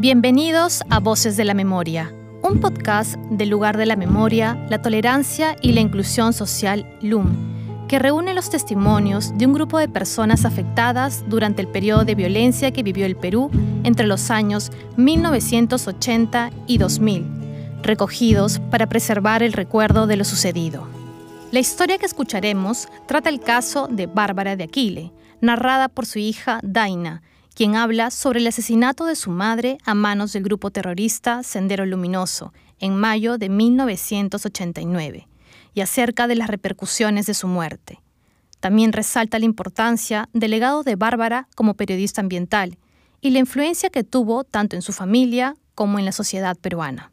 Bienvenidos a Voces de la Memoria, un podcast del lugar de la memoria, la tolerancia y la inclusión social LUM, que reúne los testimonios de un grupo de personas afectadas durante el periodo de violencia que vivió el Perú entre los años 1980 y 2000, recogidos para preservar el recuerdo de lo sucedido. La historia que escucharemos trata el caso de Bárbara de Aquile, narrada por su hija Daina, quien habla sobre el asesinato de su madre a manos del grupo terrorista Sendero Luminoso en mayo de 1989 y acerca de las repercusiones de su muerte. También resalta la importancia del legado de Bárbara como periodista ambiental y la influencia que tuvo tanto en su familia como en la sociedad peruana.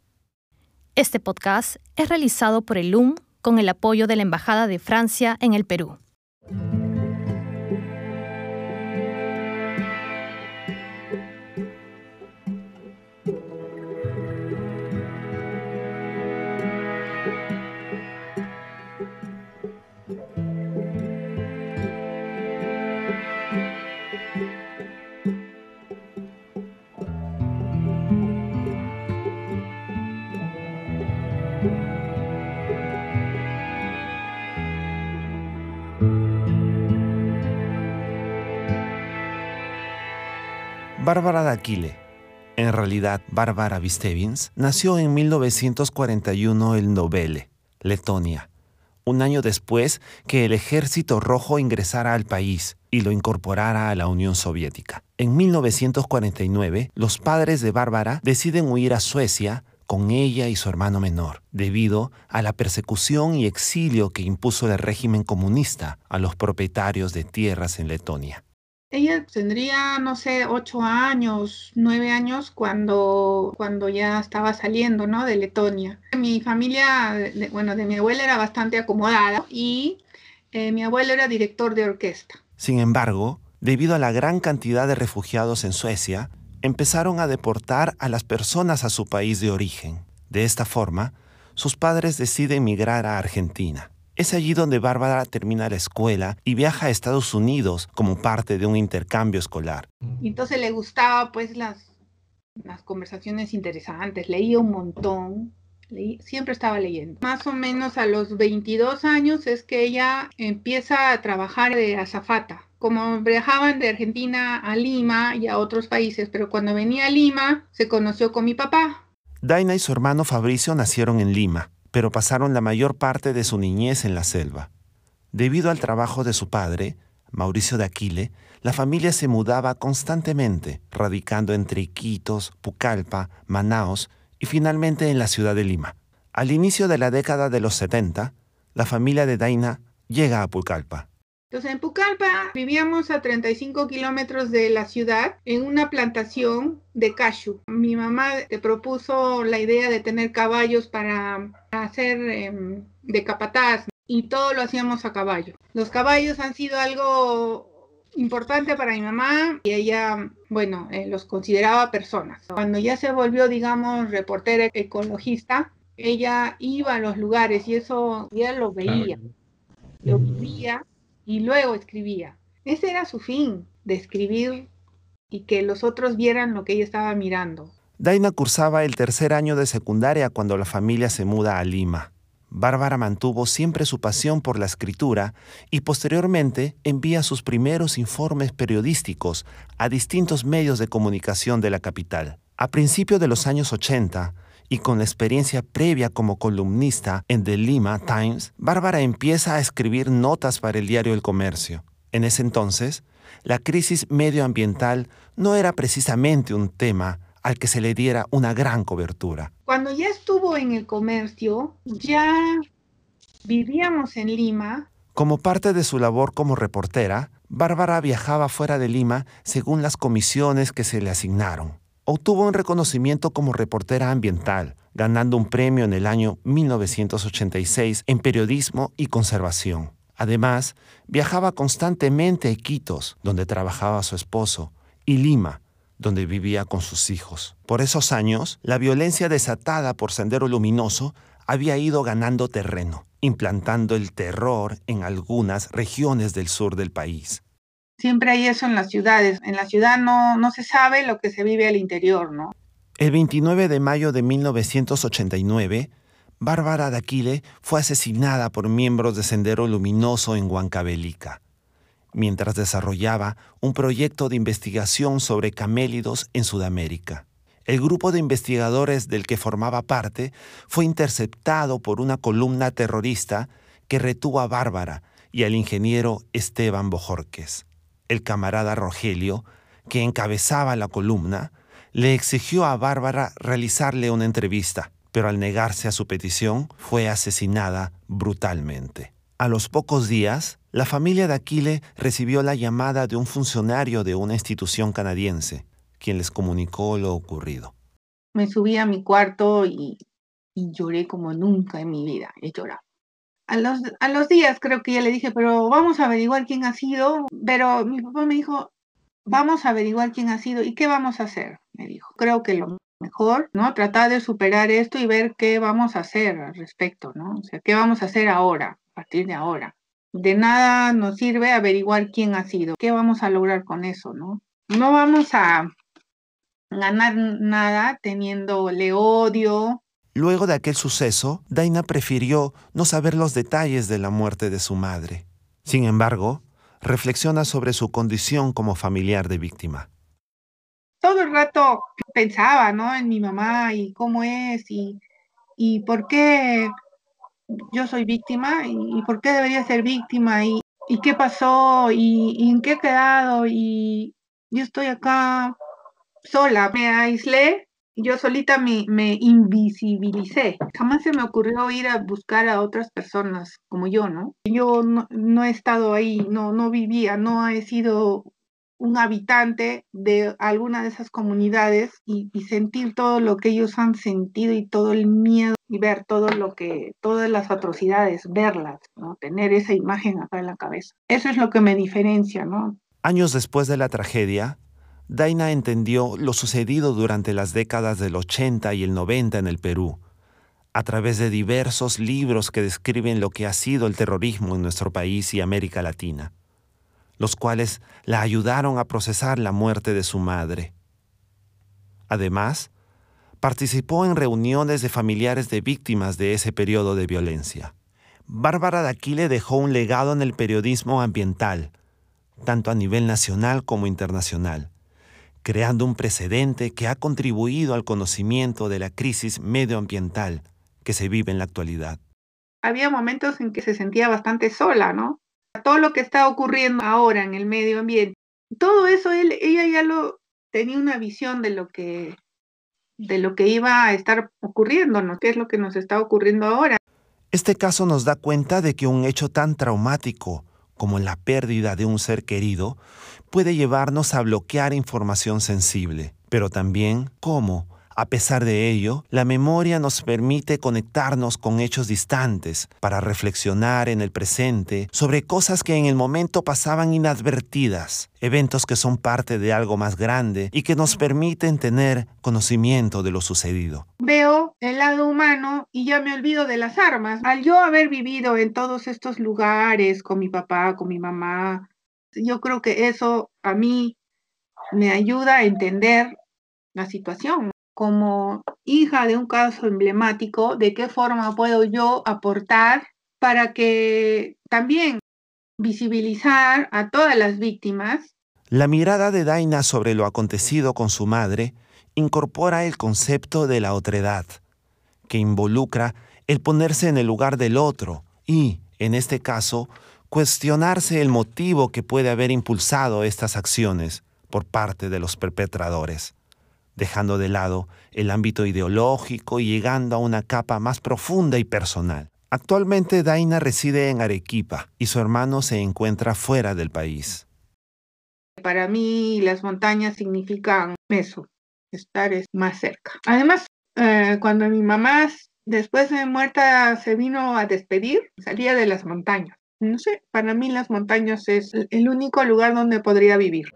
Este podcast es realizado por el LUM con el apoyo de la Embajada de Francia en el Perú. Bárbara D'Aquile, en realidad Bárbara Vistevins, nació en 1941 en Novele, Letonia, un año después que el Ejército Rojo ingresara al país y lo incorporara a la Unión Soviética. En 1949, los padres de Bárbara deciden huir a Suecia con ella y su hermano menor, debido a la persecución y exilio que impuso el régimen comunista a los propietarios de tierras en Letonia. Ella tendría, no sé, ocho años, nueve años cuando, cuando ya estaba saliendo, ¿no? De Letonia. Mi familia, bueno, de mi abuela era bastante acomodada y eh, mi abuelo era director de orquesta. Sin embargo, debido a la gran cantidad de refugiados en Suecia, empezaron a deportar a las personas a su país de origen. De esta forma, sus padres deciden migrar a Argentina. Es allí donde Bárbara termina la escuela y viaja a Estados Unidos como parte de un intercambio escolar. Entonces le gustaba pues las, las conversaciones interesantes, leía un montón, siempre estaba leyendo. Más o menos a los 22 años es que ella empieza a trabajar de azafata. Como viajaban de Argentina a Lima y a otros países, pero cuando venía a Lima se conoció con mi papá. Daina y su hermano Fabricio nacieron en Lima pero pasaron la mayor parte de su niñez en la selva. Debido al trabajo de su padre, Mauricio de Aquile, la familia se mudaba constantemente, radicando entre Iquitos, Pucallpa, Manaos y finalmente en la ciudad de Lima. Al inicio de la década de los 70, la familia de Daina llega a Pucallpa. Entonces, en Pucallpa vivíamos a 35 kilómetros de la ciudad en una plantación de cashew. Mi mamá te propuso la idea de tener caballos para hacer em, de capataz y todo lo hacíamos a caballo. Los caballos han sido algo importante para mi mamá y ella, bueno, eh, los consideraba personas. Cuando ya se volvió, digamos, reportera ecologista, ella iba a los lugares y eso ya lo veía, lo vivía y luego escribía. Ese era su fin, de escribir y que los otros vieran lo que ella estaba mirando. Daina cursaba el tercer año de secundaria cuando la familia se muda a Lima. Bárbara mantuvo siempre su pasión por la escritura y posteriormente envía sus primeros informes periodísticos a distintos medios de comunicación de la capital. A principios de los años 80, y con la experiencia previa como columnista en The Lima Times, Bárbara empieza a escribir notas para el diario El Comercio. En ese entonces, la crisis medioambiental no era precisamente un tema al que se le diera una gran cobertura. Cuando ya estuvo en el comercio, ya vivíamos en Lima. Como parte de su labor como reportera, Bárbara viajaba fuera de Lima según las comisiones que se le asignaron obtuvo un reconocimiento como reportera ambiental, ganando un premio en el año 1986 en periodismo y conservación. Además, viajaba constantemente a Iquitos, donde trabajaba su esposo, y Lima, donde vivía con sus hijos. Por esos años, la violencia desatada por Sendero Luminoso había ido ganando terreno, implantando el terror en algunas regiones del sur del país. Siempre hay eso en las ciudades. En la ciudad no, no se sabe lo que se vive al interior, ¿no? El 29 de mayo de 1989, Bárbara Daquile fue asesinada por miembros de Sendero Luminoso en Huancavelica, mientras desarrollaba un proyecto de investigación sobre camélidos en Sudamérica. El grupo de investigadores del que formaba parte fue interceptado por una columna terrorista que retuvo a Bárbara y al ingeniero Esteban Bojorques. El camarada Rogelio, que encabezaba la columna, le exigió a Bárbara realizarle una entrevista pero al negarse a su petición fue asesinada brutalmente. A los pocos días, la familia de Aquile recibió la llamada de un funcionario de una institución canadiense, quien les comunicó lo ocurrido. Me subí a mi cuarto y, lloré como nunca en mi vida he llorado. A los, a los días creo que ya le dije, pero vamos a averiguar quién ha sido. Pero mi papá me dijo, vamos a averiguar quién ha sido y qué vamos a hacer, me dijo. Creo que lo mejor, ¿no? Tratar de superar esto y ver qué vamos a hacer al respecto, ¿no? O sea, qué vamos a hacer ahora, a partir de ahora. De nada nos sirve averiguar quién ha sido, qué vamos a lograr con eso, ¿no? No vamos a ganar nada teniéndole odio. Luego de aquel suceso, Daina prefirió no saber los detalles de la muerte de su madre. Sin embargo, reflexiona sobre su condición como familiar de víctima todo el rato pensaba, ¿no? En mi mamá y cómo es y, y por qué yo soy víctima y, por qué debería ser víctima y, y qué pasó y, en qué he quedado y yo estoy acá sola, me aislé, yo solita me, me invisibilicé. Jamás se me ocurrió ir a buscar a otras personas como yo, ¿no? Yo no, he estado ahí, no, no vivía, no he sido un habitante de alguna de esas comunidades y, sentir todo lo que ellos han sentido y todo el miedo y ver todo lo que, todas las atrocidades, verlas, ¿no? Tener esa imagen acá en la cabeza. Eso es lo que me diferencia, ¿no? Años después de la tragedia, Daina entendió lo sucedido durante las décadas del 80 y el 90 en el Perú, a través de diversos libros que describen lo que ha sido el terrorismo en nuestro país y América Latina los cuales la ayudaron a procesar la muerte de su madre. Además, participó en reuniones de familiares de víctimas de ese periodo de violencia. Bárbara de Aquile dejó un legado en el periodismo ambiental, tanto a nivel nacional como internacional, creando un precedente que ha contribuido al conocimiento de la crisis medioambiental que se vive en la actualidad. Había momentos en que se sentía bastante sola, ¿no? todo lo que está ocurriendo ahora en el medio ambiente, todo eso él, ella ya lo tenía una visión de lo que de lo que iba a estar ocurriendo, ¿no? ¿Qué es lo que nos está ocurriendo ahora? Este caso nos da cuenta de que un hecho tan traumático como la pérdida de un ser querido puede llevarnos a bloquear información sensible, pero también cómo a pesar de ello, la memoria nos permite conectarnos con hechos distantes para reflexionar en el presente sobre cosas que en el momento pasaban inadvertidas, eventos que son parte de algo más grande y que nos permiten tener conocimiento de lo sucedido. Veo el lado humano y ya me olvido de las armas. Al yo haber vivido en todos estos lugares con mi papá, con mi mamá, yo creo que eso a mí me ayuda a entender la situación como hija de un caso emblemático, de qué forma puedo yo aportar para que también visibilizar a todas las víctimas. La mirada de Daina sobre lo acontecido con su madre incorpora el concepto de la otredad, que involucra el ponerse en el lugar del otro y, en este caso, cuestionarse el motivo que puede haber impulsado estas acciones por parte de los perpetradores dejando de lado el ámbito ideológico y llegando a una capa más profunda y personal. Actualmente Daina reside en Arequipa y su hermano se encuentra fuera del país. Para mí las montañas significan eso, estar más cerca. Además, eh, cuando mi mamá después de muerta se vino a despedir, salía de las montañas. No sé, para mí las montañas es el único lugar donde podría vivir.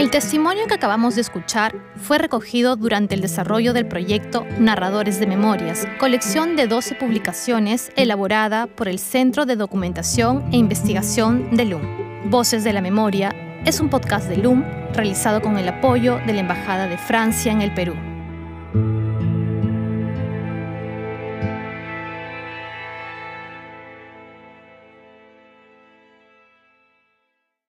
El testimonio que acabamos de escuchar fue recogido durante el desarrollo del proyecto Narradores de Memorias, colección de 12 publicaciones elaborada por el Centro de Documentación e Investigación de LUM. Voces de la Memoria es un podcast de LUM realizado con el apoyo de la Embajada de Francia en el Perú.